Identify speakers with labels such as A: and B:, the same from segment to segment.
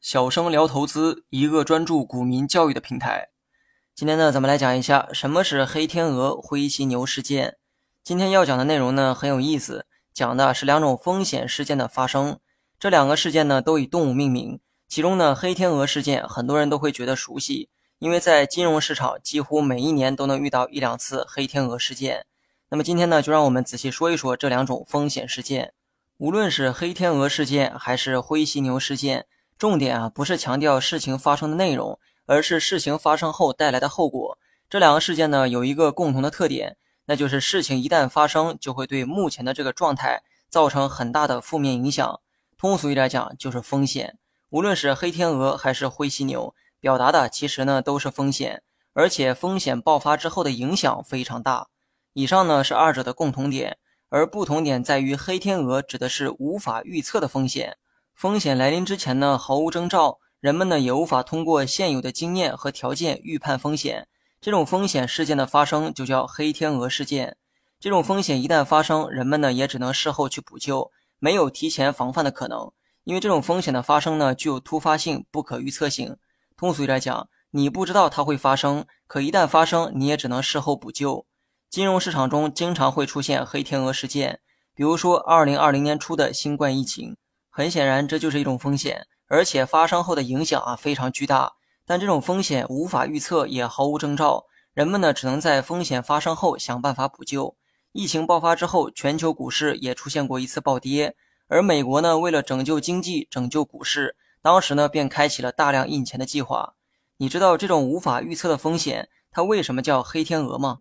A: 小生聊投资，一个专注股民教育的平台。今天呢，咱们来讲一下什么是黑天鹅、灰犀牛事件。今天要讲的内容呢很有意思，讲的是两种风险事件的发生。这两个事件呢都以动物命名，其中呢黑天鹅事件很多人都会觉得熟悉，因为在金融市场几乎每一年都能遇到一两次黑天鹅事件。那么今天呢，就让我们仔细说一说这两种风险事件。无论是黑天鹅事件还是灰犀牛事件，重点啊不是强调事情发生的内容。而是事情发生后带来的后果。这两个事件呢，有一个共同的特点，那就是事情一旦发生，就会对目前的这个状态造成很大的负面影响。通俗一点讲，就是风险。无论是黑天鹅还是灰犀牛，表达的其实呢都是风险，而且风险爆发之后的影响非常大。以上呢是二者的共同点，而不同点在于，黑天鹅指的是无法预测的风险，风险来临之前呢毫无征兆。人们呢也无法通过现有的经验和条件预判风险，这种风险事件的发生就叫黑天鹅事件。这种风险一旦发生，人们呢也只能事后去补救，没有提前防范的可能。因为这种风险的发生呢具有突发性、不可预测性。通俗一点讲，你不知道它会发生，可一旦发生，你也只能事后补救。金融市场中经常会出现黑天鹅事件，比如说2020年初的新冠疫情，很显然这就是一种风险。而且发生后的影响啊非常巨大，但这种风险无法预测，也毫无征兆。人们呢只能在风险发生后想办法补救。疫情爆发之后，全球股市也出现过一次暴跌，而美国呢为了拯救经济、拯救股市，当时呢便开启了大量印钱的计划。你知道这种无法预测的风险，它为什么叫黑天鹅吗？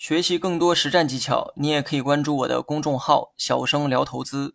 A: 学习更多实战技巧，你也可以关注我的公众号“小生聊投资”。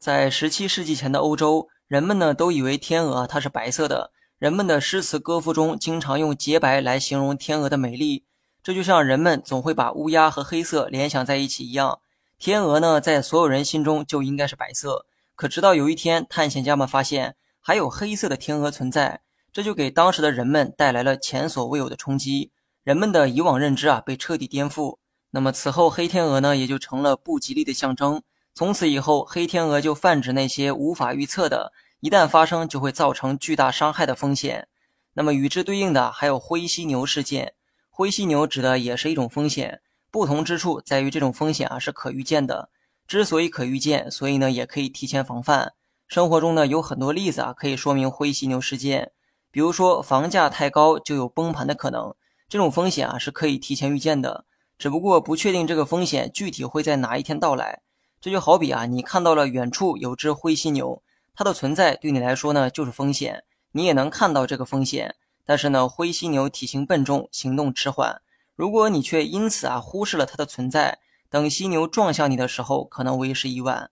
A: 在十七世纪前的欧洲，人们呢都以为天鹅它是白色的。人们的诗词歌赋中经常用洁白来形容天鹅的美丽，这就像人们总会把乌鸦和黑色联想在一起一样。天鹅呢，在所有人心中就应该是白色。可直到有一天，探险家们发现还有黑色的天鹅存在，这就给当时的人们带来了前所未有的冲击。人们的以往认知啊被彻底颠覆。那么此后，黑天鹅呢也就成了不吉利的象征。从此以后，黑天鹅就泛指那些无法预测的，一旦发生就会造成巨大伤害的风险。那么与之对应的还有灰犀牛事件。灰犀牛指的也是一种风险，不同之处在于这种风险啊是可预见的。之所以可预见，所以呢也可以提前防范。生活中呢有很多例子啊可以说明灰犀牛事件，比如说房价太高就有崩盘的可能，这种风险啊是可以提前预见的，只不过不确定这个风险具体会在哪一天到来。这就好比啊，你看到了远处有只灰犀牛，它的存在对你来说呢就是风险，你也能看到这个风险。但是呢，灰犀牛体型笨重，行动迟缓，如果你却因此啊忽视了它的存在，等犀牛撞向你的时候，可能为时已晚。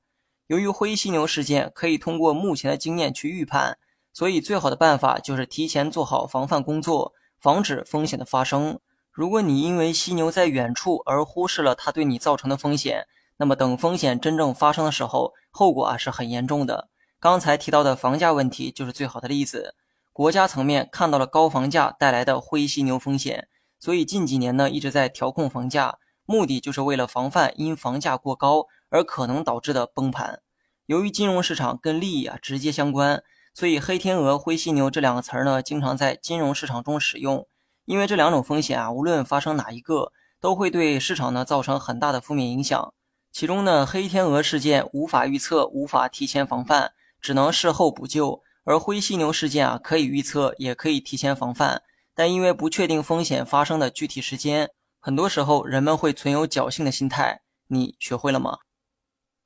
A: 由于灰犀牛事件可以通过目前的经验去预判，所以最好的办法就是提前做好防范工作，防止风险的发生。如果你因为犀牛在远处而忽视了它对你造成的风险，那么等风险真正发生的时候，后果啊是很严重的。刚才提到的房价问题就是最好的例子。国家层面看到了高房价带来的灰犀牛风险，所以近几年呢一直在调控房价，目的就是为了防范因房价过高而可能导致的崩盘。由于金融市场跟利益啊直接相关，所以黑天鹅、灰犀牛这两个词儿呢经常在金融市场中使用。因为这两种风险啊，无论发生哪一个，都会对市场呢造成很大的负面影响。其中呢，黑天鹅事件无法预测，无法提前防范，只能事后补救；而灰犀牛事件啊，可以预测，也可以提前防范，但因为不确定风险发生的具体时间，很多时候人们会存有侥幸的心态。你学会了吗？